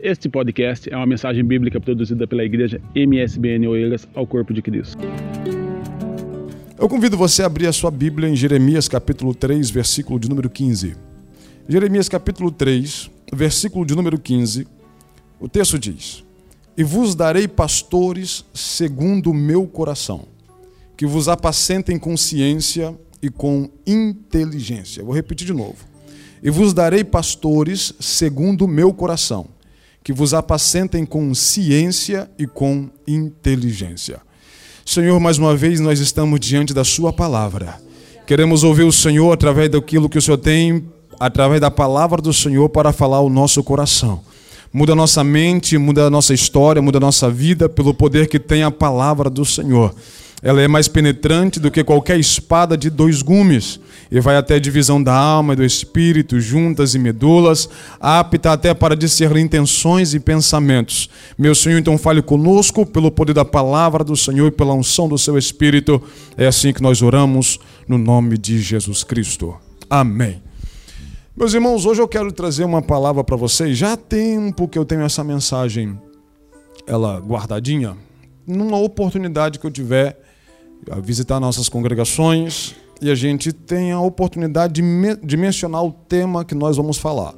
Este podcast é uma mensagem bíblica produzida pela igreja MSBN Oeiras ao Corpo de Cristo. Eu convido você a abrir a sua Bíblia em Jeremias capítulo 3, versículo de número 15. Jeremias capítulo 3, versículo de número 15. O texto diz: E vos darei pastores segundo o meu coração, que vos apacentem com ciência e com inteligência. Vou repetir de novo. E vos darei pastores segundo o meu coração, que vos apacentem com ciência e com inteligência. Senhor, mais uma vez nós estamos diante da Sua palavra. Queremos ouvir o Senhor através daquilo que o Senhor tem, através da palavra do Senhor, para falar o nosso coração. Muda a nossa mente, muda a nossa história, muda a nossa vida pelo poder que tem a palavra do Senhor. Ela é mais penetrante do que qualquer espada de dois gumes e vai até a divisão da alma e do espírito, juntas e medulas, apta até para discernir intenções e pensamentos. Meu Senhor, então fale conosco pelo poder da palavra do Senhor e pela unção do seu espírito. É assim que nós oramos no nome de Jesus Cristo. Amém. Meus irmãos, hoje eu quero trazer uma palavra para vocês. Já há tempo que eu tenho essa mensagem ela guardadinha. Numa oportunidade que eu tiver a visitar nossas congregações e a gente tem a oportunidade de, me de mencionar o tema que nós vamos falar.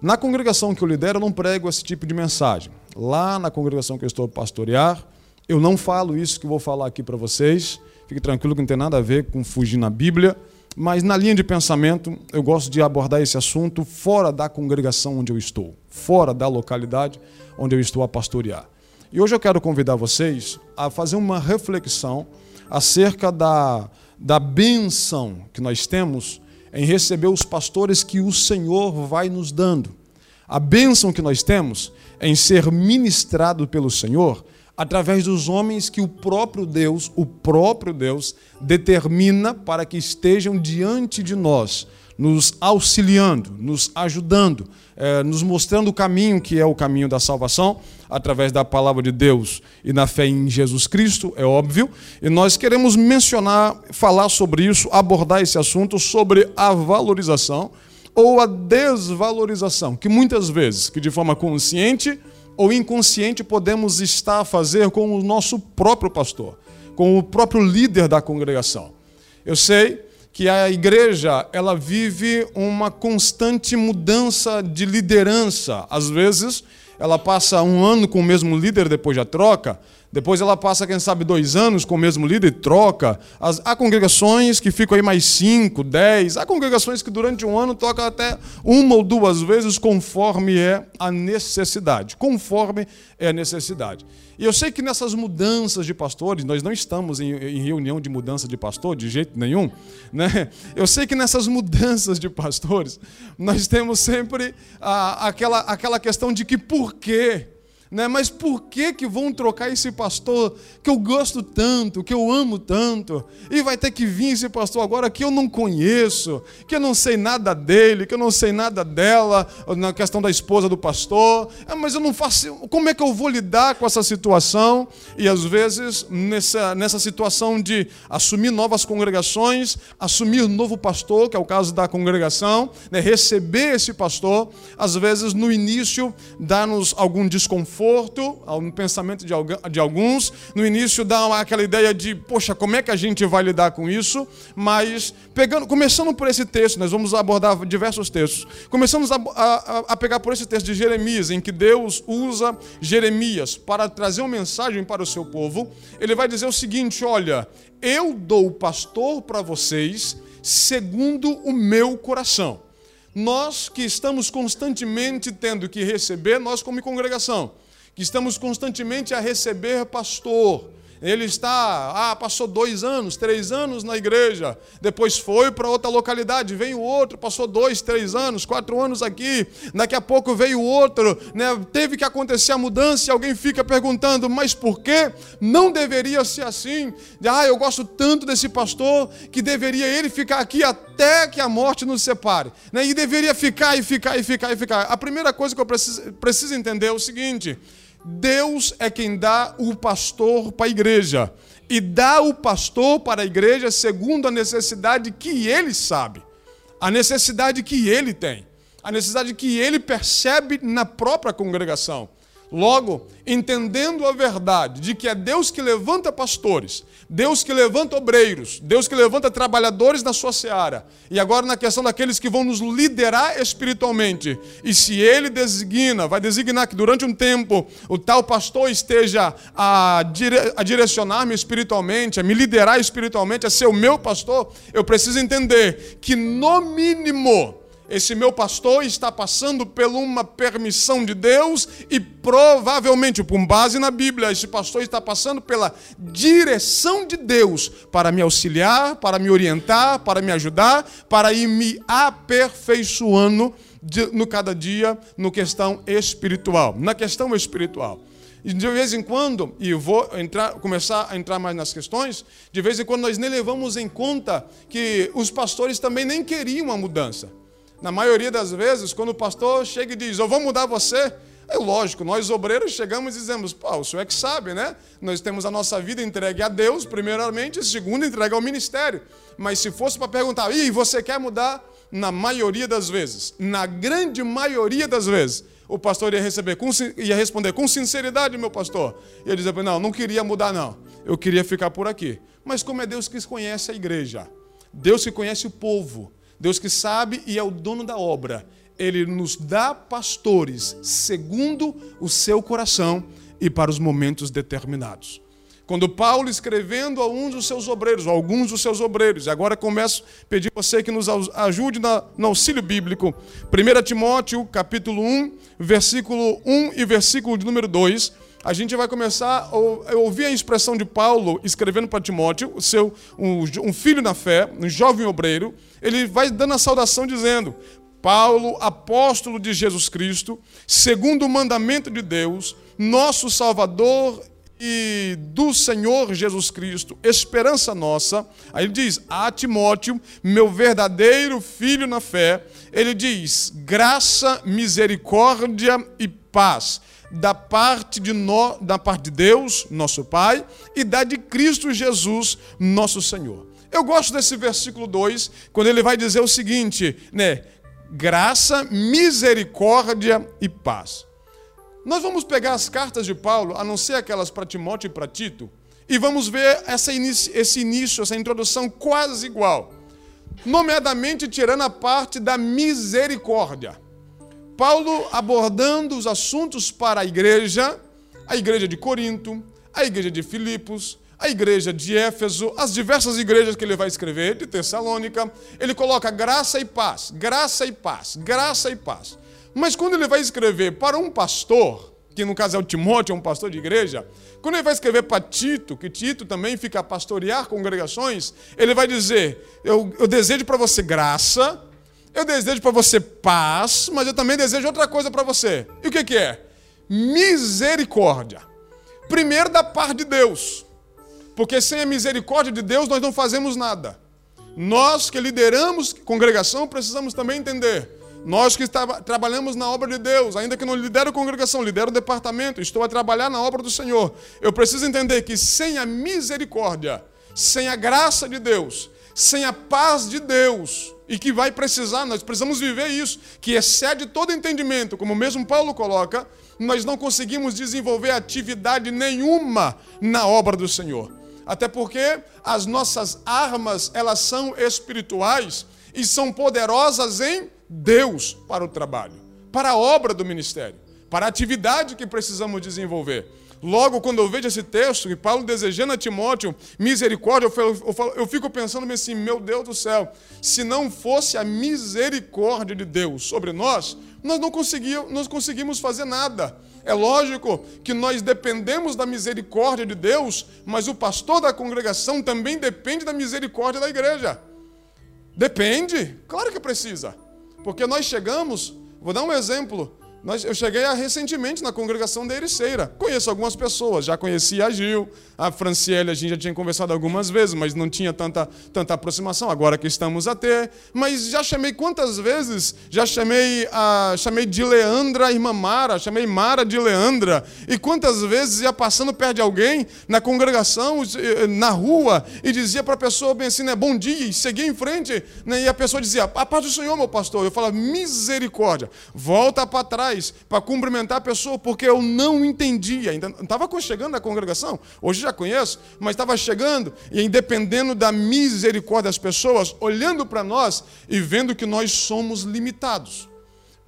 Na congregação que eu lidero, eu não prego esse tipo de mensagem. Lá na congregação que eu estou a pastorear, eu não falo isso que vou falar aqui para vocês. Fique tranquilo que não tem nada a ver com fugir na Bíblia. Mas na linha de pensamento, eu gosto de abordar esse assunto fora da congregação onde eu estou, fora da localidade onde eu estou a pastorear. E hoje eu quero convidar vocês a fazer uma reflexão acerca da, da benção que nós temos em receber os pastores que o Senhor vai nos dando. A bênção que nós temos em ser ministrado pelo Senhor através dos homens que o próprio Deus, o próprio Deus, determina para que estejam diante de nós, nos auxiliando, nos ajudando, eh, nos mostrando o caminho que é o caminho da salvação, através da palavra de Deus e na fé em Jesus Cristo, é óbvio. E nós queremos mencionar, falar sobre isso, abordar esse assunto sobre a valorização ou a desvalorização, que muitas vezes, que de forma consciente ou inconsciente, podemos estar a fazer com o nosso próprio pastor, com o próprio líder da congregação. Eu sei que a igreja ela vive uma constante mudança de liderança. Às vezes, ela passa um ano com o mesmo líder, depois já troca. Depois ela passa, quem sabe, dois anos com o mesmo líder e troca. As, há congregações que ficam aí mais cinco, dez. Há congregações que durante um ano tocam até uma ou duas vezes, conforme é a necessidade. Conforme é a necessidade. E eu sei que nessas mudanças de pastores, nós não estamos em, em reunião de mudança de pastor de jeito nenhum. Né? Eu sei que nessas mudanças de pastores, nós temos sempre ah, aquela, aquela questão de que por quê? Né? Mas por que que vão trocar esse pastor que eu gosto tanto, que eu amo tanto? E vai ter que vir esse pastor agora que eu não conheço, que eu não sei nada dele, que eu não sei nada dela, na questão da esposa do pastor. Ah, mas eu não faço. Como é que eu vou lidar com essa situação? E às vezes nessa nessa situação de assumir novas congregações, assumir novo pastor, que é o caso da congregação, né? receber esse pastor, às vezes no início dá-nos algum desconforto conforto no pensamento de alguns. No início dá aquela ideia de, poxa, como é que a gente vai lidar com isso? Mas, pegando, começando por esse texto, nós vamos abordar diversos textos. Começamos a, a, a pegar por esse texto de Jeremias, em que Deus usa Jeremias para trazer uma mensagem para o seu povo. Ele vai dizer o seguinte: olha, eu dou pastor para vocês segundo o meu coração. Nós que estamos constantemente tendo que receber, nós como congregação, que estamos constantemente a receber pastor, ele está, ah, passou dois anos, três anos na igreja, depois foi para outra localidade, veio outro, passou dois, três anos, quatro anos aqui, daqui a pouco veio outro, né? teve que acontecer a mudança e alguém fica perguntando, mas por que não deveria ser assim? Ah, eu gosto tanto desse pastor que deveria ele ficar aqui até que a morte nos separe, né? e deveria ficar e ficar e ficar e ficar. A primeira coisa que eu preciso, preciso entender é o seguinte Deus é quem dá o pastor para a igreja. E dá o pastor para a igreja segundo a necessidade que ele sabe, a necessidade que ele tem. a necessidade que ele percebe na própria congregação. Logo, entendendo a verdade de que é Deus que levanta pastores, Deus que levanta obreiros, Deus que levanta trabalhadores na sua seara, e agora na questão daqueles que vão nos liderar espiritualmente, e se ele designa, vai designar que durante um tempo o tal pastor esteja a, dire a direcionar-me espiritualmente, a me liderar espiritualmente, a ser o meu pastor, eu preciso entender que, no mínimo, esse meu pastor está passando por uma permissão de Deus e provavelmente, com base na Bíblia, esse pastor está passando pela direção de Deus para me auxiliar, para me orientar, para me ajudar, para ir me aperfeiçoando no cada dia no questão espiritual, na questão espiritual. De vez em quando, e vou entrar, começar a entrar mais nas questões, de vez em quando nós nem levamos em conta que os pastores também nem queriam a mudança. Na maioria das vezes, quando o pastor chega e diz, eu vou mudar você, é lógico, nós obreiros chegamos e dizemos, pô, o senhor é que sabe, né? Nós temos a nossa vida entregue a Deus, primeiramente, e segundo, entregue ao ministério. Mas se fosse para perguntar, e você quer mudar? Na maioria das vezes, na grande maioria das vezes, o pastor ia, receber com, ia responder com sinceridade, meu pastor. E ele dizia, não, não queria mudar, não. Eu queria ficar por aqui. Mas como é Deus que conhece a igreja, Deus que conhece o povo, Deus que sabe e é o dono da obra. Ele nos dá pastores segundo o seu coração e para os momentos determinados. Quando Paulo escrevendo a um dos seus obreiros, a alguns dos seus obreiros, agora começo a pedir você que nos ajude no auxílio bíblico. 1 Timóteo, capítulo 1, versículo 1 e versículo de número 2 a gente vai começar a ouvir a expressão de Paulo escrevendo para Timóteo, o seu, um, um filho na fé, um jovem obreiro. Ele vai dando a saudação dizendo: Paulo, apóstolo de Jesus Cristo, segundo o mandamento de Deus, nosso Salvador e do Senhor Jesus Cristo, esperança nossa. Aí ele diz: A Timóteo, meu verdadeiro filho na fé, ele diz: graça, misericórdia e paz da parte de, no, da parte de Deus, nosso Pai, e da de Cristo Jesus, nosso Senhor. Eu gosto desse versículo 2, quando ele vai dizer o seguinte, né? Graça, misericórdia e paz. Nós vamos pegar as cartas de Paulo, a não ser aquelas para Timóteo e para Tito, e vamos ver essa inicio, esse início, essa introdução quase igual. Nomeadamente tirando a parte da misericórdia. Paulo abordando os assuntos para a igreja, a igreja de Corinto, a igreja de Filipos, a igreja de Éfeso, as diversas igrejas que ele vai escrever, de Tessalônica, ele coloca graça e paz, graça e paz, graça e paz. Mas quando ele vai escrever para um pastor, que no caso é o Timóteo, é um pastor de igreja, quando ele vai escrever para Tito, que Tito também fica a pastorear congregações, ele vai dizer: Eu, eu desejo para você graça, eu desejo para você paz, mas eu também desejo outra coisa para você. E o que, que é? Misericórdia. Primeiro da parte de Deus. Porque sem a misericórdia de Deus nós não fazemos nada. Nós que lideramos congregação precisamos também entender. Nós que está, trabalhamos na obra de Deus, ainda que não lidero congregação, lidero departamento, estou a trabalhar na obra do Senhor. Eu preciso entender que sem a misericórdia, sem a graça de Deus, sem a paz de Deus, e que vai precisar, nós precisamos viver isso, que excede todo entendimento, como mesmo Paulo coloca, nós não conseguimos desenvolver atividade nenhuma na obra do Senhor. Até porque as nossas armas, elas são espirituais e são poderosas em Deus para o trabalho, para a obra do ministério, para a atividade que precisamos desenvolver. Logo, quando eu vejo esse texto, e Paulo desejando a Timóteo misericórdia, eu, eu fico pensando assim: meu Deus do céu, se não fosse a misericórdia de Deus sobre nós, nós não conseguimos, nós conseguimos fazer nada. É lógico que nós dependemos da misericórdia de Deus, mas o pastor da congregação também depende da misericórdia da igreja. Depende, claro que precisa. Porque nós chegamos, vou dar um exemplo, Nós, eu cheguei a, recentemente na congregação da Ericeira. Conheço algumas pessoas, já conheci a Gil, a Franciele, a gente já tinha conversado algumas vezes, mas não tinha tanta, tanta aproximação, agora que estamos a ter. Mas já chamei quantas vezes? Já chamei, a, chamei de Leandra a irmã Mara, chamei Mara de Leandra. E quantas vezes ia passando perto de alguém na congregação, na rua, e dizia para a pessoa bem assim, né, bom dia, e seguia em frente, né, e a pessoa dizia, a paz do Senhor, meu pastor. Eu falava, misericórdia, volta para trás para cumprimentar a pessoa, porque eu não entendia. Ainda estava chegando na congregação, hoje já conheço, mas estava chegando e dependendo da misericórdia das pessoas, olhando para nós e vendo que nós somos limitados.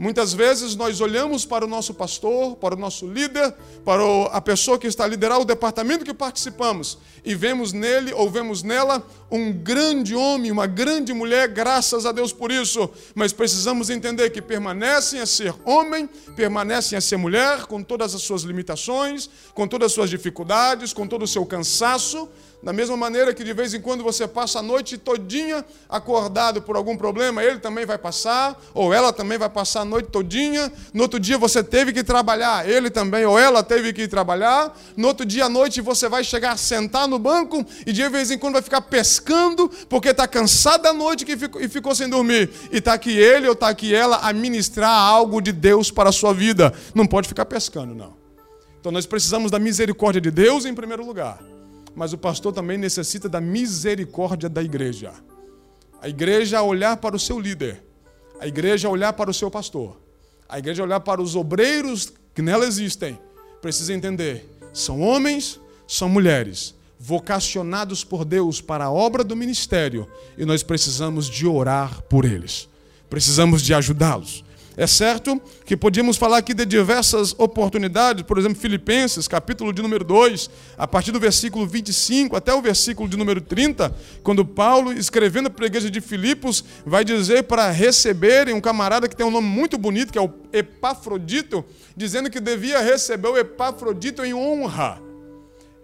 Muitas vezes nós olhamos para o nosso pastor, para o nosso líder, para a pessoa que está a liderar o departamento que participamos e vemos nele ou vemos nela um grande homem, uma grande mulher, graças a Deus por isso. Mas precisamos entender que permanecem a ser homem, permanecem a ser mulher, com todas as suas limitações, com todas as suas dificuldades, com todo o seu cansaço, da mesma maneira que de vez em quando você passa a noite todinha acordado por algum problema, ele também vai passar, ou ela também vai passar a noite todinha. No outro dia você teve que trabalhar, ele também ou ela teve que trabalhar. No outro dia à noite você vai chegar sentar no banco e de vez em quando vai ficar pescando porque está cansado da noite e ficou sem dormir. E está aqui ele ou está aqui ela a ministrar algo de Deus para a sua vida. Não pode ficar pescando, não. Então nós precisamos da misericórdia de Deus em primeiro lugar mas o pastor também necessita da misericórdia da igreja. A igreja olhar para o seu líder, a igreja olhar para o seu pastor, a igreja olhar para os obreiros que nela existem, precisa entender: são homens, são mulheres, vocacionados por Deus para a obra do ministério, e nós precisamos de orar por eles, precisamos de ajudá-los. É certo que podíamos falar aqui de diversas oportunidades, por exemplo, Filipenses, capítulo de número 2, a partir do versículo 25 até o versículo de número 30, quando Paulo, escrevendo a igreja de Filipos, vai dizer para receberem um camarada que tem um nome muito bonito, que é o Epafrodito, dizendo que devia receber o Epafrodito em honra.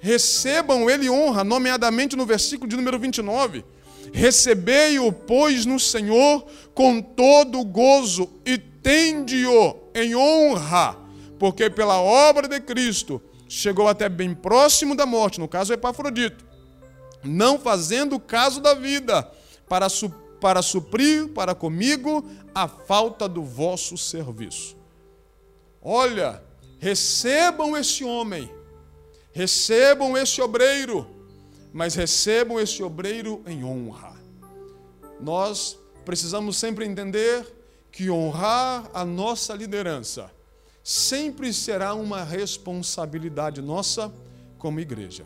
Recebam ele honra, nomeadamente no versículo de número 29. Recebei-o, pois, no Senhor com todo gozo e tende-o em honra, porque pela obra de Cristo chegou até bem próximo da morte, no caso Epafrodito, não fazendo caso da vida, para, su para suprir para comigo a falta do vosso serviço. Olha, recebam esse homem, recebam esse obreiro, mas recebam esse obreiro em honra. Nós precisamos sempre entender que honrar a nossa liderança sempre será uma responsabilidade nossa como igreja.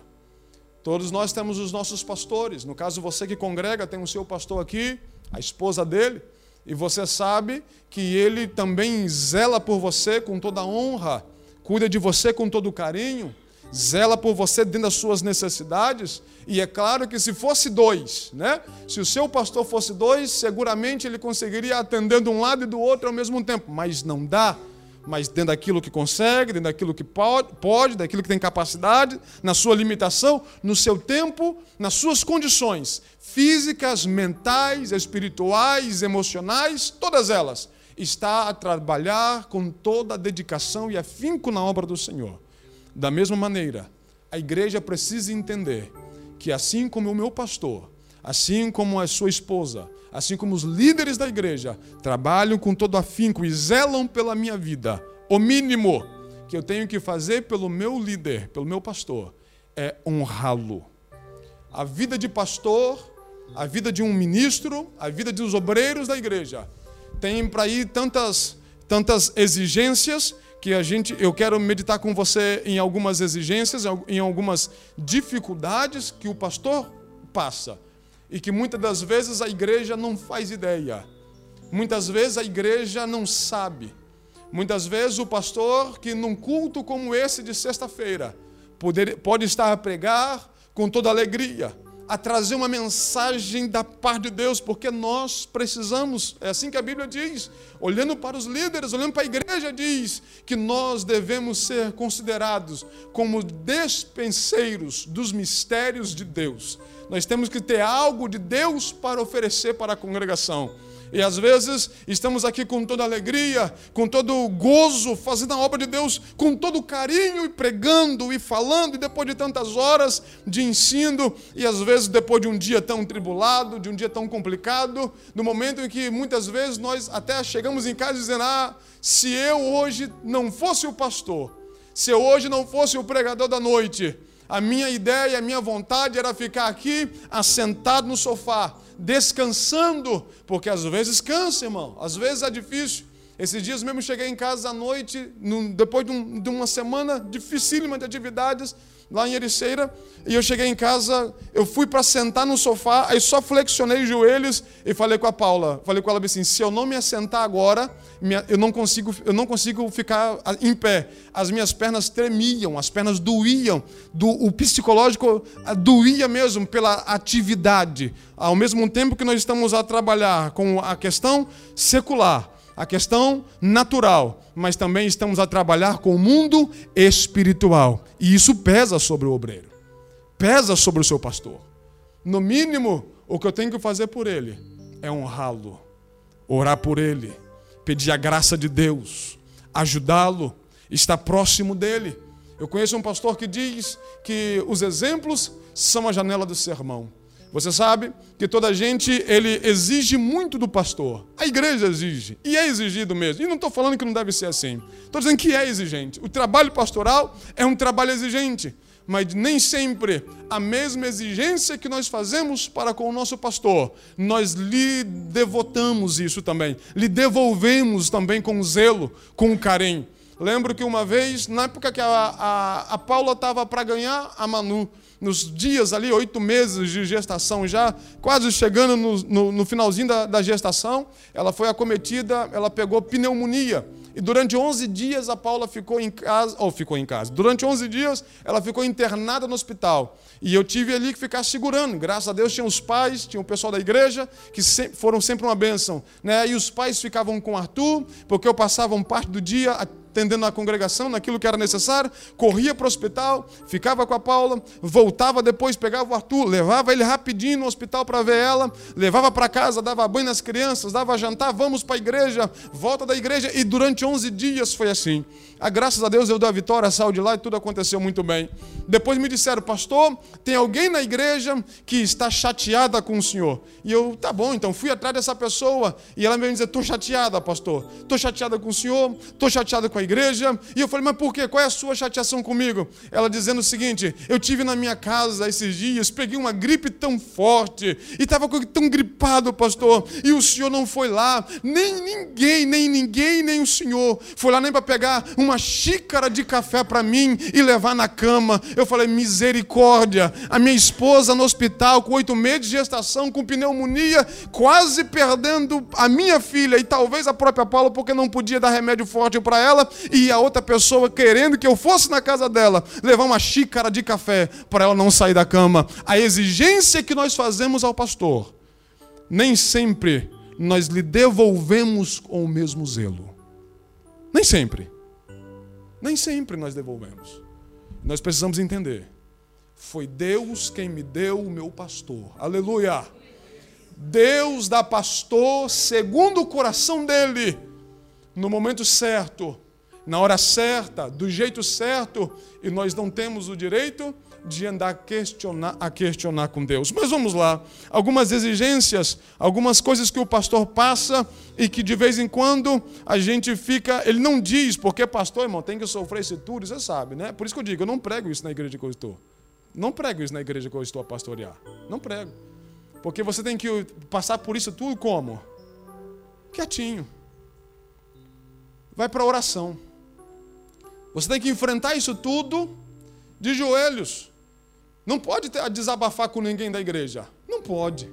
Todos nós temos os nossos pastores. No caso, você que congrega tem o seu pastor aqui, a esposa dele, e você sabe que ele também zela por você com toda honra, cuida de você com todo carinho, zela por você dentro das suas necessidades. E é claro que se fosse dois, né? Se o seu pastor fosse dois, seguramente ele conseguiria atender de um lado e do outro ao mesmo tempo. Mas não dá. Mas dentro daquilo que consegue, dentro daquilo que pode, daquilo que tem capacidade, na sua limitação, no seu tempo, nas suas condições físicas, mentais, espirituais, emocionais, todas elas, está a trabalhar com toda a dedicação e afinco na obra do Senhor. Da mesma maneira, a igreja precisa entender que, assim como o meu pastor, assim como a sua esposa, assim como os líderes da igreja trabalham com todo afinco e zelam pela minha vida, o mínimo que eu tenho que fazer pelo meu líder, pelo meu pastor, é honrá-lo. A vida de pastor, a vida de um ministro, a vida dos obreiros da igreja tem para ir tantas, tantas exigências que a gente, eu quero meditar com você em algumas exigências, em algumas dificuldades que o pastor passa e que muitas das vezes a igreja não faz ideia. Muitas vezes a igreja não sabe. Muitas vezes o pastor que num culto como esse de sexta-feira pode estar a pregar com toda alegria, a trazer uma mensagem da parte de Deus, porque nós precisamos, é assim que a Bíblia diz, olhando para os líderes, olhando para a igreja, diz que nós devemos ser considerados como despenseiros dos mistérios de Deus. Nós temos que ter algo de Deus para oferecer para a congregação. E às vezes estamos aqui com toda alegria, com todo gozo, fazendo a obra de Deus com todo carinho e pregando e falando, e depois de tantas horas de ensino, e às vezes depois de um dia tão tribulado, de um dia tão complicado, no momento em que muitas vezes nós até chegamos em casa dizendo: Ah, se eu hoje não fosse o pastor, se eu hoje não fosse o pregador da noite, a minha ideia, a minha vontade era ficar aqui assentado no sofá descansando, porque às vezes cansa, irmão, às vezes é difícil. Esses dias mesmo cheguei em casa à noite, depois de, de uma semana dificílima de atividades, lá em Ericeira, e eu cheguei em casa, eu fui para sentar no sofá, aí só flexionei os joelhos e falei com a Paula, falei com ela assim, se eu não me assentar agora, eu não consigo, eu não consigo ficar em pé. As minhas pernas tremiam, as pernas doíam, do, o psicológico doía mesmo pela atividade. Ao mesmo tempo que nós estamos a trabalhar com a questão secular, a questão natural, mas também estamos a trabalhar com o mundo espiritual. E isso pesa sobre o obreiro, pesa sobre o seu pastor. No mínimo, o que eu tenho que fazer por ele é honrá-lo, orar por ele, pedir a graça de Deus, ajudá-lo, estar próximo dele. Eu conheço um pastor que diz que os exemplos são a janela do sermão. Você sabe que toda gente ele exige muito do pastor. A igreja exige e é exigido mesmo. E não estou falando que não deve ser assim. Estou dizendo que é exigente. O trabalho pastoral é um trabalho exigente, mas nem sempre a mesma exigência que nós fazemos para com o nosso pastor, nós lhe devotamos isso também, lhe devolvemos também com zelo, com carinho. Lembro que uma vez, na época que a, a, a Paula estava para ganhar a Manu, nos dias ali, oito meses de gestação, já quase chegando no, no, no finalzinho da, da, gestação, ela foi acometida, ela pegou pneumonia. E durante 11 dias a Paula ficou em casa, ou ficou em casa, durante 11 dias ela ficou internada no hospital. E eu tive ali que ficar segurando. Graças a Deus tinha os pais, tinha o pessoal da igreja, que sempre, foram sempre uma bênção. Né? E os pais ficavam com Arthur, porque eu passava um parte do dia atendendo a congregação naquilo que era necessário, corria para o hospital, ficava com a Paula, voltava depois, pegava o Arthur, levava ele rapidinho no hospital para ver ela, levava para casa, dava banho nas crianças, dava jantar, vamos para a igreja, volta da igreja, e durante 11 dias foi assim. A graças a Deus eu dei a vitória, saiu de lá e tudo aconteceu muito bem. Depois me disseram, pastor, tem alguém na igreja que está chateada com o senhor. E eu, tá bom, então fui atrás dessa pessoa. E ela me disse, estou chateada, pastor. Estou chateada com o senhor, estou chateada com a igreja. E eu falei, mas por quê? Qual é a sua chateação comigo? Ela dizendo o seguinte: eu tive na minha casa esses dias, peguei uma gripe tão forte e estava tão gripado, pastor. E o senhor não foi lá, nem ninguém, nem ninguém, nem o senhor foi lá nem para pegar uma xícara de café para mim e levar na cama. Eu falei, misericórdia. A minha esposa no hospital, com oito meses de gestação, com pneumonia, quase perdendo a minha filha e talvez a própria Paula, porque não podia dar remédio forte para ela, e a outra pessoa querendo que eu fosse na casa dela levar uma xícara de café para ela não sair da cama. A exigência que nós fazemos ao pastor, nem sempre nós lhe devolvemos com o mesmo zelo. Nem sempre. Nem sempre nós devolvemos. Nós precisamos entender. Foi Deus quem me deu o meu pastor. Aleluia. Deus dá pastor segundo o coração dele, no momento certo, na hora certa, do jeito certo, e nós não temos o direito de andar a questionar, a questionar com Deus. Mas vamos lá, algumas exigências, algumas coisas que o pastor passa e que de vez em quando a gente fica, ele não diz, porque pastor, irmão, tem que sofrer isso tudo, você sabe, né? Por isso que eu digo, eu não prego isso na igreja que eu estou. Não prego isso na igreja que eu estou a pastorear. Não prego. Porque você tem que passar por isso tudo como? Quietinho. Vai para a oração. Você tem que enfrentar isso tudo de joelhos. Não pode ter, desabafar com ninguém da igreja. Não pode.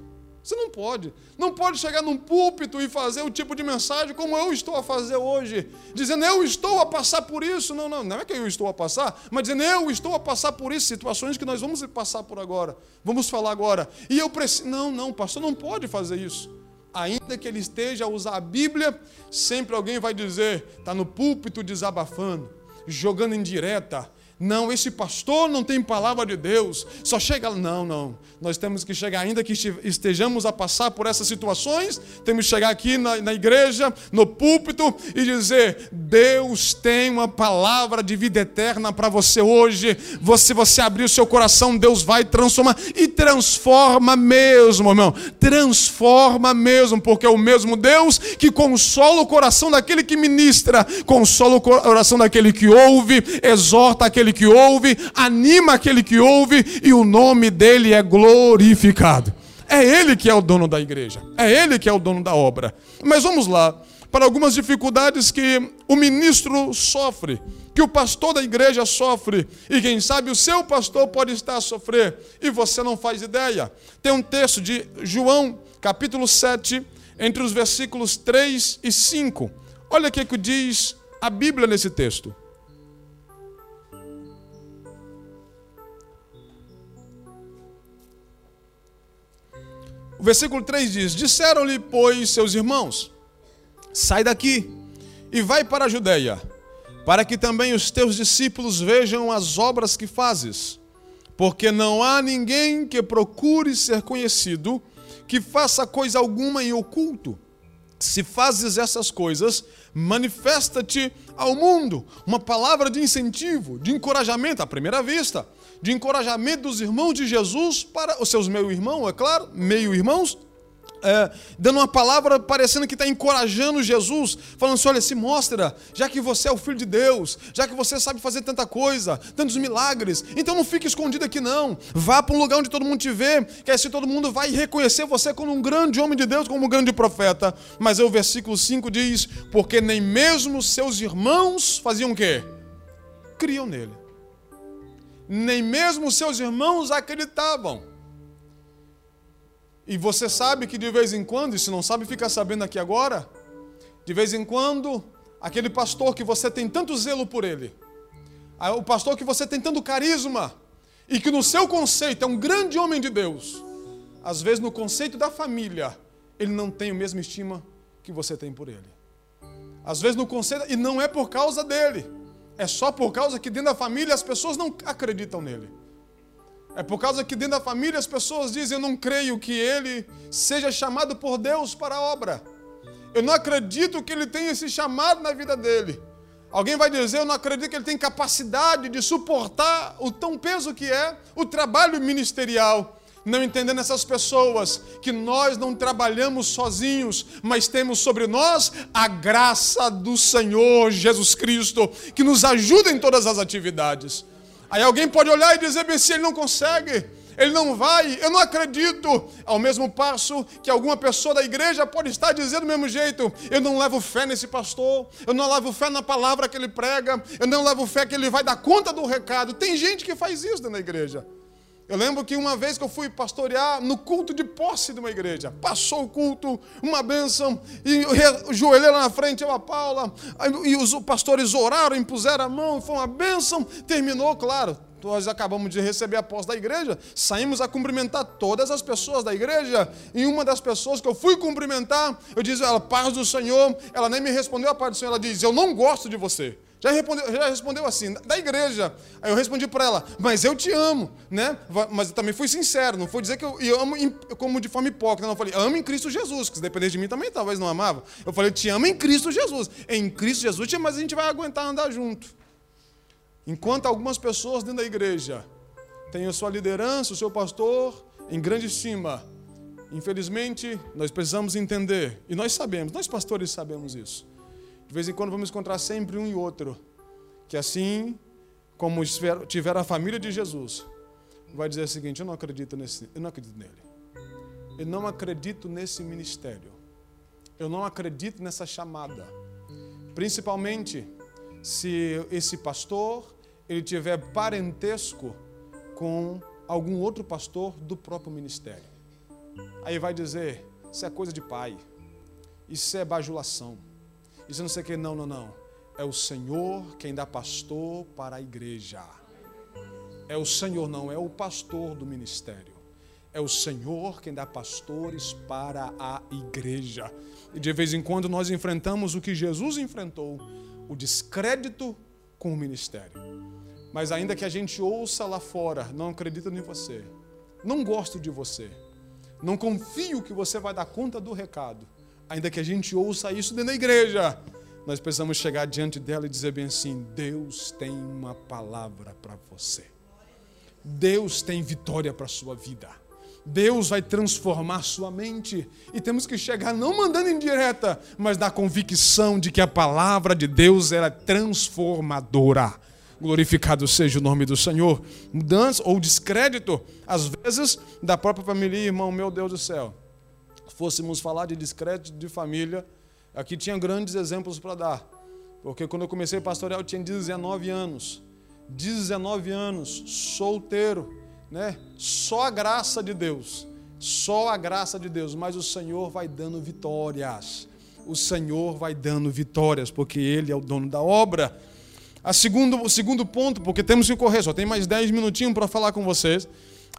Você não pode. Não pode chegar num púlpito e fazer o tipo de mensagem como eu estou a fazer hoje. Dizendo, eu estou a passar por isso. Não, não, não é que eu estou a passar, mas dizendo, eu estou a passar por isso. Situações que nós vamos passar por agora. Vamos falar agora. E eu preciso. Não, não, pastor não pode fazer isso. Ainda que ele esteja a usar a Bíblia, sempre alguém vai dizer, está no púlpito desabafando, jogando em direta, Não, esse pastor não tem palavra de Deus. Só chega. Não, não. Nós temos que chegar, ainda que estejamos a passar por essas situações, temos que chegar aqui na, na igreja, no púlpito, e dizer: Deus tem uma palavra de vida eterna para você hoje. Se você abrir o seu coração, Deus vai transformar. E transforma mesmo, irmão. Transforma mesmo, porque é o mesmo Deus que consola o coração daquele que ministra, consola o coração daquele que ouve, exorta aquele que ouve, anima aquele que ouve, e o nome dele é glorificado. É ele que é o dono da igreja, é ele que é o dono da obra. Mas vamos lá para algumas dificuldades que o ministro sofre, que o pastor da igreja sofre, e quem sabe o seu pastor pode estar a sofrer, e você não faz ideia. Tem um texto de João, capítulo 7, entre os versículos 3 e 5. Olha o que diz a Bíblia nesse texto. Versículo 3 diz: Disseram-lhe, pois, seus irmãos: Sai daqui e vai para a Judéia, para que também os teus discípulos vejam as obras que fazes. Porque não há ninguém que procure ser conhecido que faça coisa alguma em oculto. Se fazes essas coisas, manifesta-te ao mundo. Uma palavra de incentivo, de encorajamento à primeira vista, de encorajamento dos irmãos de Jesus para os seus meio-irmãos, é claro, meio-irmãos, é, dando uma palavra parecendo que está encorajando Jesus, falando assim: olha, se mostra, já que você é o filho de Deus, já que você sabe fazer tanta coisa, tantos milagres, então não fique escondido aqui, não. Vá para um lugar onde todo mundo te vê, que assim todo mundo vai reconhecer você como um grande homem de Deus, como um grande profeta. Mas aí o versículo 5 diz: porque nem mesmo seus irmãos faziam o quê? Criam nele. Nem mesmo seus irmãos acreditavam. E você sabe que de vez em quando, e se não sabe, fica sabendo aqui agora, de vez em quando, aquele pastor que você tem tanto zelo por ele, o pastor que você tem tanto carisma, e que no seu conceito é um grande homem de Deus, às vezes no conceito da família, ele não tem a mesma estima que você tem por ele. Às vezes no conceito, e não é por causa dele, é só por causa que dentro da família as pessoas não acreditam nele. É por causa que dentro da família as pessoas dizem: Eu não creio que ele seja chamado por Deus para a obra. Eu não acredito que ele tenha esse chamado na vida dele. Alguém vai dizer: Eu não acredito que ele tem capacidade de suportar o tão peso que é o trabalho ministerial. Não entendendo essas pessoas que nós não trabalhamos sozinhos, mas temos sobre nós a graça do Senhor Jesus Cristo, que nos ajuda em todas as atividades. Aí alguém pode olhar e dizer, se ele não consegue, ele não vai, eu não acredito. Ao mesmo passo que alguma pessoa da igreja pode estar dizendo do mesmo jeito: eu não levo fé nesse pastor, eu não levo fé na palavra que ele prega, eu não levo fé que ele vai dar conta do recado. Tem gente que faz isso dentro da igreja. Eu lembro que uma vez que eu fui pastorear no culto de posse de uma igreja, passou o culto, uma bênção, e o joelho lá na frente, eu a Paula, e os pastores oraram, impuseram a mão, foi uma bênção, terminou, claro, nós acabamos de receber a posse da igreja, saímos a cumprimentar todas as pessoas da igreja, e uma das pessoas que eu fui cumprimentar, eu disse ela, paz do Senhor, ela nem me respondeu a paz do Senhor, ela diz, eu não gosto de você. Já respondeu, já respondeu assim, da igreja. Aí eu respondi para ela, mas eu te amo, né? Mas eu também fui sincero, não foi dizer que eu, eu amo como de forma hipócrita, não. Eu falei, amo em Cristo Jesus, que se dependesse de mim também talvez não amava. Eu falei, te amo em Cristo Jesus. Em Cristo Jesus, mas a gente vai aguentar andar junto. Enquanto algumas pessoas dentro da igreja têm a sua liderança, o seu pastor em grande estima, infelizmente nós precisamos entender, e nós sabemos, nós pastores sabemos isso de vez em quando vamos encontrar sempre um e outro, que assim como tiver a família de Jesus, vai dizer o seguinte: eu não acredito nesse, eu não acredito nele. Eu não acredito nesse ministério. Eu não acredito nessa chamada. Principalmente se esse pastor ele tiver parentesco com algum outro pastor do próprio ministério. Aí vai dizer: isso é coisa de pai. Isso é bajulação. Isso não sei o que, não, não, não. É o Senhor quem dá pastor para a igreja. É o Senhor, não, é o pastor do ministério. É o Senhor quem dá pastores para a igreja. E de vez em quando nós enfrentamos o que Jesus enfrentou: o descrédito com o ministério. Mas ainda que a gente ouça lá fora, não acredito em você, não gosto de você, não confio que você vai dar conta do recado, ainda que a gente ouça isso dentro da igreja, nós precisamos chegar diante dela e dizer bem assim: Deus tem uma palavra para você. Deus tem vitória para a sua vida. Deus vai transformar sua mente. E temos que chegar não mandando em direta, mas na convicção de que a palavra de Deus era transformadora. Glorificado seja o nome do Senhor. Mudança ou descrédito, às vezes, da própria família, irmão, meu Deus do céu. Se fôssemos falar de descrédito de família, aqui tinha grandes exemplos para dar. Porque quando eu comecei a pastorear, eu tinha 19 anos. 19 anos, solteiro, né? Só a graça de Deus. Só a graça de Deus, mas o Senhor vai dando vitórias. O Senhor vai dando vitórias, porque Ele é o dono da obra. A segundo, o segundo ponto, porque temos que correr, só tem mais 10 minutinhos para falar com vocês.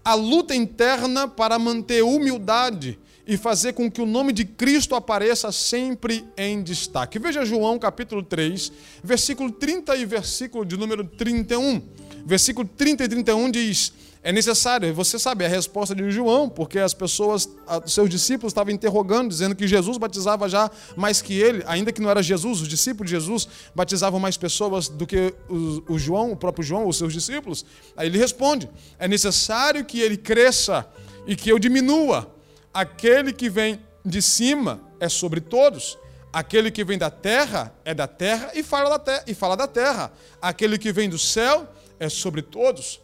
A luta interna para manter humildade e fazer com que o nome de Cristo apareça sempre em destaque. Veja João capítulo 3, versículo 30 e versículo de número 31. Versículo 30 e 31 diz: é necessário, você sabe a resposta de João, porque as pessoas, seus discípulos estavam interrogando, dizendo que Jesus batizava já mais que ele, ainda que não era Jesus, os discípulos de Jesus batizavam mais pessoas do que o, o João, o próprio João, os seus discípulos. Aí ele responde: é necessário que ele cresça e que eu diminua. Aquele que vem de cima é sobre todos. Aquele que vem da terra é da terra e fala da terra, e fala da terra. Aquele que vem do céu é sobre todos.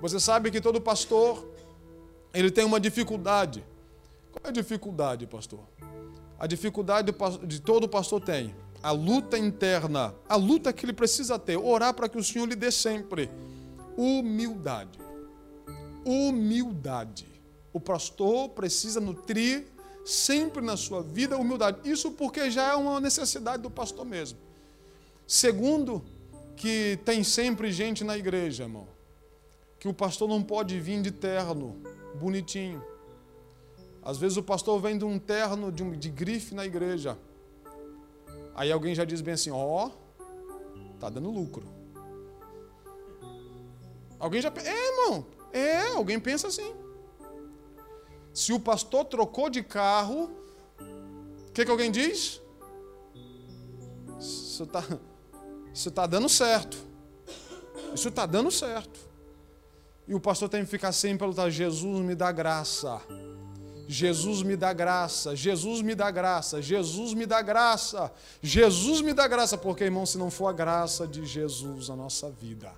Você sabe que todo pastor ele tem uma dificuldade. Qual é a dificuldade, pastor? A dificuldade de todo pastor tem a luta interna, a luta que ele precisa ter, orar para que o Senhor lhe dê sempre humildade. Humildade. O pastor precisa nutrir sempre na sua vida humildade. Isso porque já é uma necessidade do pastor mesmo. Segundo, que tem sempre gente na igreja, irmão que o pastor não pode vir de terno, bonitinho. Às vezes o pastor vem de um terno de, um, de grife na igreja. Aí alguém já diz bem assim: ó, oh, tá dando lucro. Alguém já. É, irmão. É, alguém pensa assim. Se o pastor trocou de carro, o que, que alguém diz? Isso está isso tá dando certo. Isso está dando certo. E o pastor tem que ficar sempre a. Jesus me dá graça. Jesus me dá graça, Jesus me dá graça, Jesus me dá graça, Jesus me dá graça, porque, irmão, se não for a graça de Jesus a nossa vida,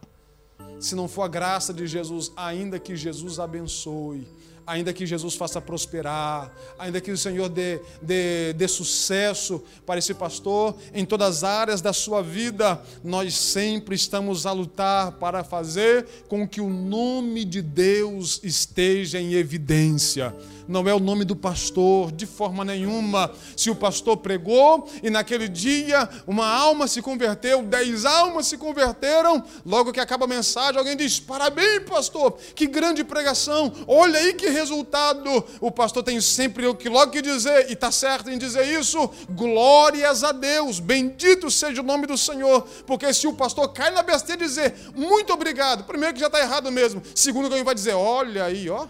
se não for a graça de Jesus, ainda que Jesus abençoe, ainda que Jesus faça prosperar, ainda que o Senhor dê, dê, dê sucesso para esse pastor em todas as áreas da sua vida, nós sempre estamos a lutar para fazer com que o nome de Deus esteja em evidência não é o nome do pastor, de forma nenhuma. Se o pastor pregou e naquele dia uma alma se converteu, dez almas se converteram, logo que acaba a mensagem, alguém diz: Parabéns, pastor, que grande pregação, olha aí que resultado. O pastor tem sempre o que logo que dizer, e está certo em dizer isso: glórias a Deus, bendito seja o nome do Senhor, porque se o pastor cai na besteira e dizer muito obrigado, primeiro que já está errado mesmo, segundo que alguém vai dizer: olha aí, ó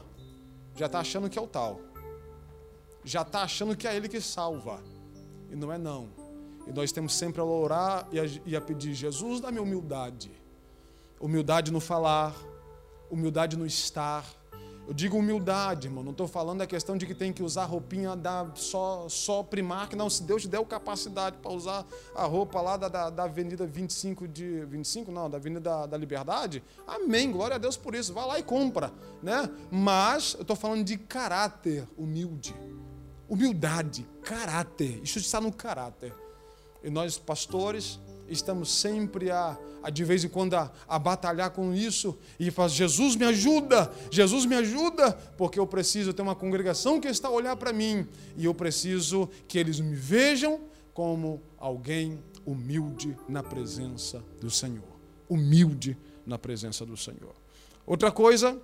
já está achando que é o tal. Já está achando que é ele que salva. E não é não. E nós temos sempre a orar e a, e a pedir, Jesus, dá-me humildade. Humildade no falar, humildade no estar, eu digo humildade, irmão. Não estou falando da questão de que tem que usar roupinha da só, só Primark. Não, se Deus te deu capacidade para usar a roupa lá da, da, da, Avenida 25 de. 25, não, da Avenida da, da Liberdade. Amém. Glória a Deus por isso. Vá lá e compra. Né? Mas eu estou falando de caráter humilde. Humildade, caráter. Isso está no caráter. E nós, pastores, estamos sempre a, a de vez em quando a, a batalhar com isso e falar: Jesus me ajuda, Jesus me ajuda, porque eu preciso ter uma congregação que está a olhar para mim e eu preciso que eles me vejam como alguém humilde na presença do Senhor. Humilde na presença do Senhor. Outra coisa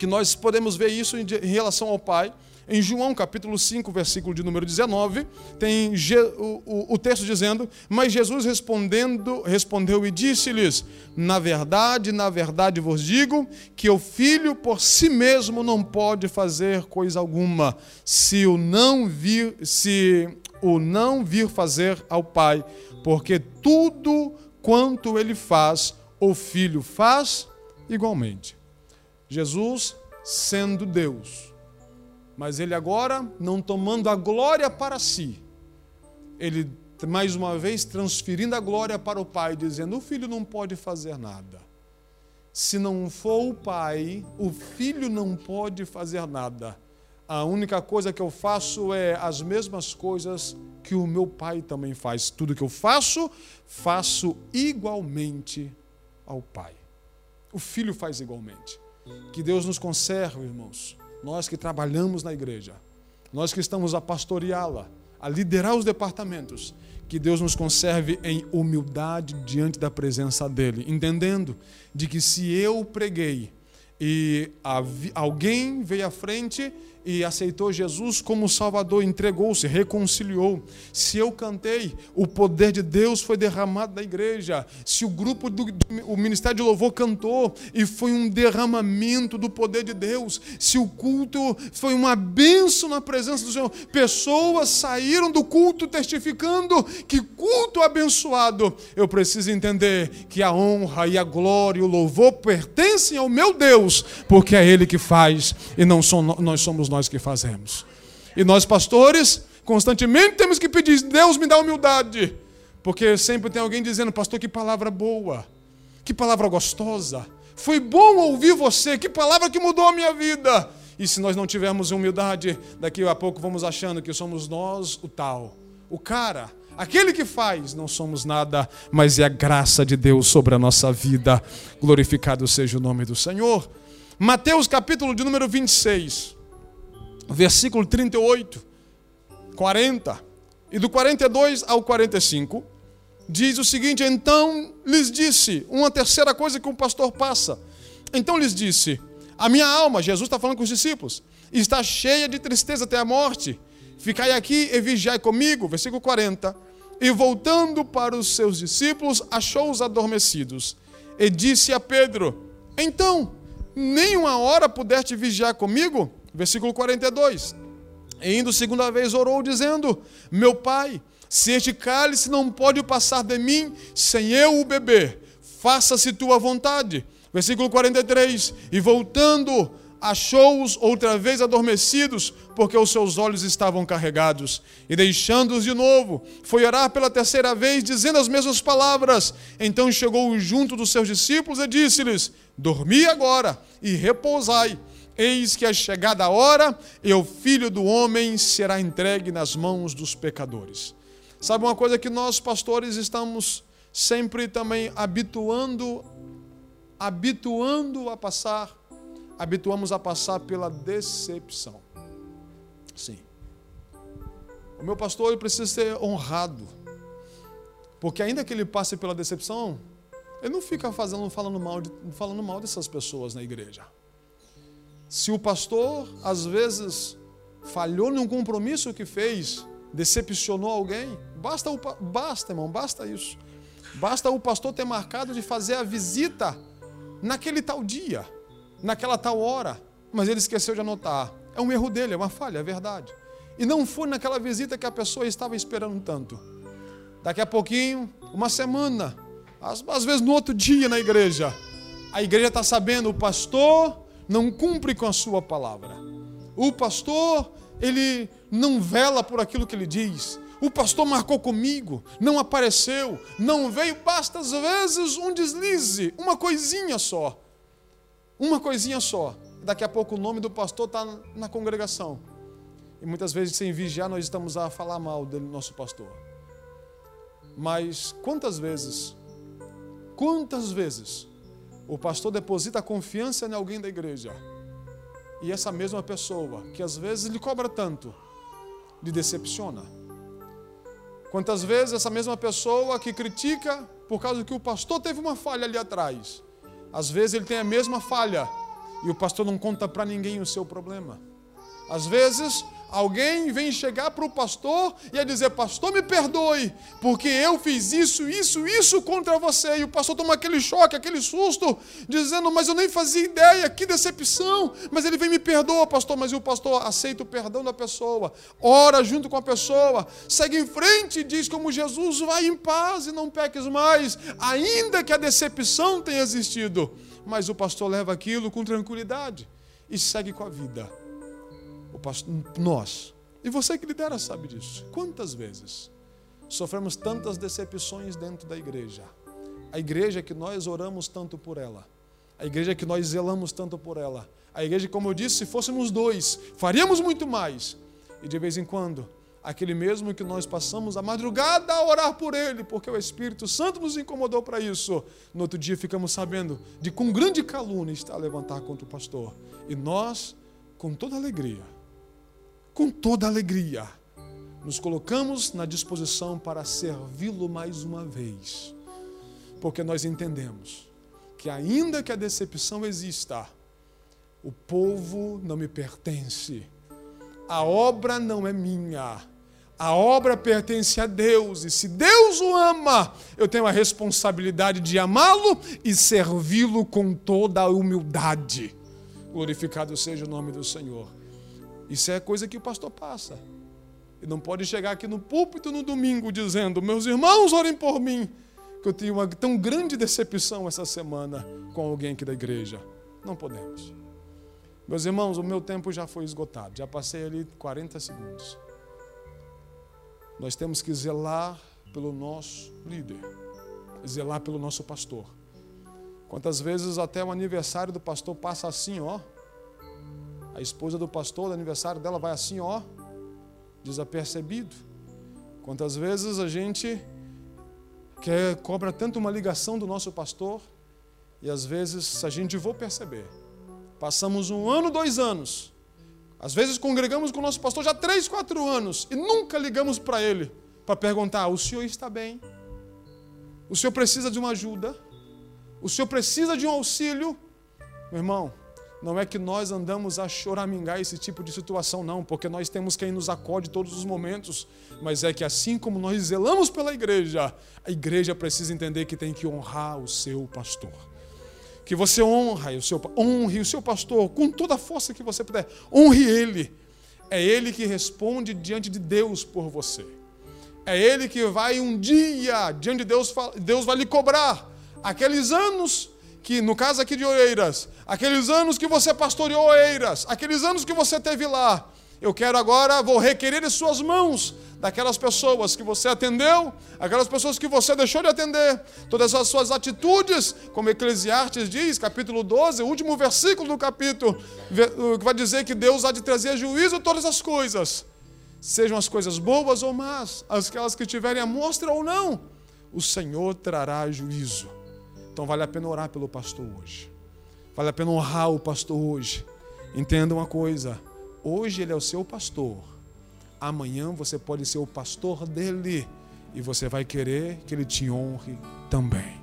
que nós podemos ver isso em relação ao Pai. Em João capítulo 5, versículo de número 19, tem o, o, texto dizendo: Mas Jesus respondendo, respondeu e disse-lhes: Na verdade, na verdade vos digo que o filho por si mesmo não pode fazer coisa alguma, se o não vir, se o não vir fazer ao Pai, porque tudo quanto ele faz, o filho faz igualmente. Jesus sendo Deus, mas ele agora não tomando a glória para si, ele mais uma vez transferindo a glória para o Pai, dizendo: O filho não pode fazer nada. Se não for o Pai, o filho não pode fazer nada. A única coisa que eu faço é as mesmas coisas que o meu Pai também faz. Tudo que eu faço, faço igualmente ao Pai. O filho faz igualmente. Que Deus nos conserve, irmãos. Nós que trabalhamos na igreja, nós que estamos a pastoreá-la, a liderar os departamentos, que Deus nos conserve em humildade diante da presença dEle, entendendo de que se eu preguei e alguém veio à frente e aceitou Jesus como Salvador, entregou-se, reconciliou. Se eu cantei, o poder de Deus foi derramado na igreja. Se o grupo do o Ministério de Louvor cantou e foi um derramamento do poder de Deus. Se o culto foi uma bênção na presença do Senhor. Pessoas saíram do culto testificando que culto abençoado. Eu preciso entender que a honra e a glória e o louvor pertencem ao meu Deus, porque é Ele que faz e não nós somos nós que fazemos. E nós, pastores, constantemente temos que pedir: Deus me dá humildade. Porque sempre tem alguém dizendo, pastor, que palavra boa, que palavra gostosa. Foi bom ouvir você, que palavra que mudou a minha vida. E se nós não tivermos humildade, daqui a pouco vamos achando que somos nós o tal, o cara, aquele que faz, não somos nada, mas é a graça de Deus sobre a nossa vida. Glorificado seja o nome do Senhor. Mateus capítulo de número 26 versículo 38, 40 e do 42 ao 45, diz o seguinte: Então lhes disse, uma terceira coisa que um pastor passa. Então lhes disse: A minha alma, Jesus está falando com os discípulos, está cheia de tristeza até a morte. Ficai aqui e vigiai comigo. Versículo 40. E voltando para os seus discípulos, achou-os adormecidos. E disse a Pedro: Então, nem uma hora pudeste vigiar comigo? Versículo 42. E indo segunda vez orou, dizendo: Meu pai, se este cálice não pode passar de mim sem eu o beber, faça-se tua vontade. Versículo 43. E voltando, achou-os outra vez adormecidos, porque os seus olhos estavam carregados. E deixando-os de novo, foi orar pela terceira vez, dizendo as mesmas palavras. Então chegou junto dos seus discípulos e disse-lhes: Dormi agora e repousai Eis que é chegada a hora e o filho do homem será entregue nas mãos dos pecadores. Sabe uma coisa que nós, pastores, estamos sempre também habituando, habituando a passar, habituamos a passar pela decepção. Sim. O meu pastor precisa ser honrado. Porque ainda que ele passe pela decepção, ele não fica fazendo, falando mal, de, falando mal dessas pessoas na igreja. Se o pastor, às vezes, falhou num compromisso que fez, decepcionou alguém, basta, o, basta, irmão, basta isso. Basta o pastor ter marcado de fazer a visita naquele tal dia, naquela tal hora, mas ele esqueceu de anotar. É um erro dele, é uma falha, é verdade. E não foi naquela visita que a pessoa estava esperando tanto. Daqui a pouquinho, uma semana, às, às vezes no outro dia na igreja, a igreja está sabendo, o pastor não cumpre com a sua palavra. O pastor, ele não vela por aquilo que ele diz. O pastor marcou comigo, não apareceu, não veio, basta às vezes um deslize, uma coisinha só. Uma coisinha só. Daqui a pouco o nome do pastor está na congregação. E muitas vezes, sem vigiar, nós estamos a falar mal do nosso pastor. Mas quantas vezes, quantas vezes o pastor deposita confiança em alguém da igreja. E essa mesma pessoa, que às vezes lhe cobra tanto, lhe decepciona. Quantas vezes essa mesma pessoa que critica por causa que o pastor teve uma falha ali atrás, às vezes ele tem a mesma falha e o pastor não conta para ninguém o seu problema. Às vezes, alguém vem chegar para o pastor e a dizer: Pastor, me perdoe, porque eu fiz isso, isso, isso contra você. E o pastor toma aquele choque, aquele susto, dizendo: Mas eu nem fazia ideia, que decepção. Mas ele vem me perdoa, pastor. Mas o pastor aceita o perdão da pessoa, ora junto com a pessoa, segue em frente e diz: Como Jesus, vai em paz e não peques mais, ainda que a decepção tenha existido. Mas o pastor leva aquilo com tranquilidade e segue com a vida pastor, nós, e você que lidera sabe disso. Quantas vezes sofremos tantas decepções dentro da igreja? A igreja que nós oramos tanto por ela, a igreja que nós zelamos tanto por ela, a igreja, como eu disse, se fôssemos dois, faríamos muito mais. E de vez em quando, aquele mesmo que nós passamos a madrugada a orar por ele, porque o Espírito Santo nos incomodou para isso. No outro dia ficamos sabendo de com grande calúnia está a levantar contra o pastor. E nós, com toda alegria, com toda alegria, nos colocamos na disposição para servi-lo mais uma vez, porque nós entendemos que, ainda que a decepção exista, o povo não me pertence, a obra não é minha. A obra pertence a Deus, e se Deus o ama, eu tenho a responsabilidade de amá-lo e servi-lo com toda a humildade. Glorificado seja o nome do Senhor. Isso é coisa que o pastor passa. E não pode chegar aqui no púlpito no domingo dizendo: Meus irmãos, orem por mim, que eu tive uma tão grande decepção essa semana com alguém aqui da igreja. Não podemos. Meus irmãos, o meu tempo já foi esgotado, já passei ali 40 segundos. Nós temos que zelar pelo nosso líder, zelar pelo nosso pastor. Quantas vezes até o aniversário do pastor passa assim, ó, a esposa do pastor, do aniversário dela, vai assim, ó, desapercebido. Quantas vezes a gente quer, cobra tanto uma ligação do nosso pastor e às vezes a gente vou perceber. Passamos um ano, dois anos. Às vezes congregamos com o nosso pastor já três, quatro anos e nunca ligamos para ele para perguntar: o senhor está bem? O senhor precisa de uma ajuda? O senhor precisa de um auxílio? Meu irmão, não é que nós andamos a choramingar esse tipo de situação, não, porque nós temos quem nos acode todos os momentos, mas é que assim como nós zelamos pela igreja, a igreja precisa entender que tem que honrar o seu pastor. Que você honra o seu, honre o seu pastor com toda a força que você puder, honre ele. É ele que responde diante de Deus por você. É ele que vai um dia diante de Deus, Deus vai lhe cobrar aqueles anos que, no caso aqui de Oeiras, aqueles anos que você pastoreou Oeiras, aqueles anos que você teve lá, eu quero agora, vou requerer em suas mãos daquelas pessoas que você atendeu, aquelas pessoas que você deixou de atender, todas as suas atitudes, como Eclesiastes diz, capítulo 12, o último versículo do capítulo, que vai dizer que Deus há de trazer juízo a todas as coisas, sejam as coisas boas ou más, aquelas que tiverem amostra ou não, o Senhor trará juízo. Então vale a pena orar pelo pastor hoje. Vale a pena honrar o pastor hoje. Entenda uma coisa: hoje ele é o seu pastor. Amanhã você pode ser o pastor dele. E você vai querer que ele te honre também.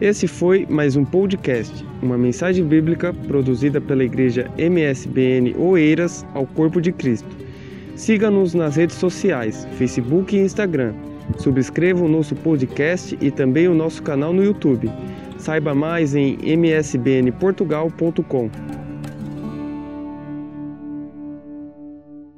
Esse foi mais um podcast, uma mensagem bíblica produzida pela igreja MSBN Oeiras ao Corpo de Cristo. Siga-nos nas redes sociais, Facebook e Instagram Subscreva o nosso podcast e também o nosso canal no YouTube. Saiba mais em msbnportugal.com.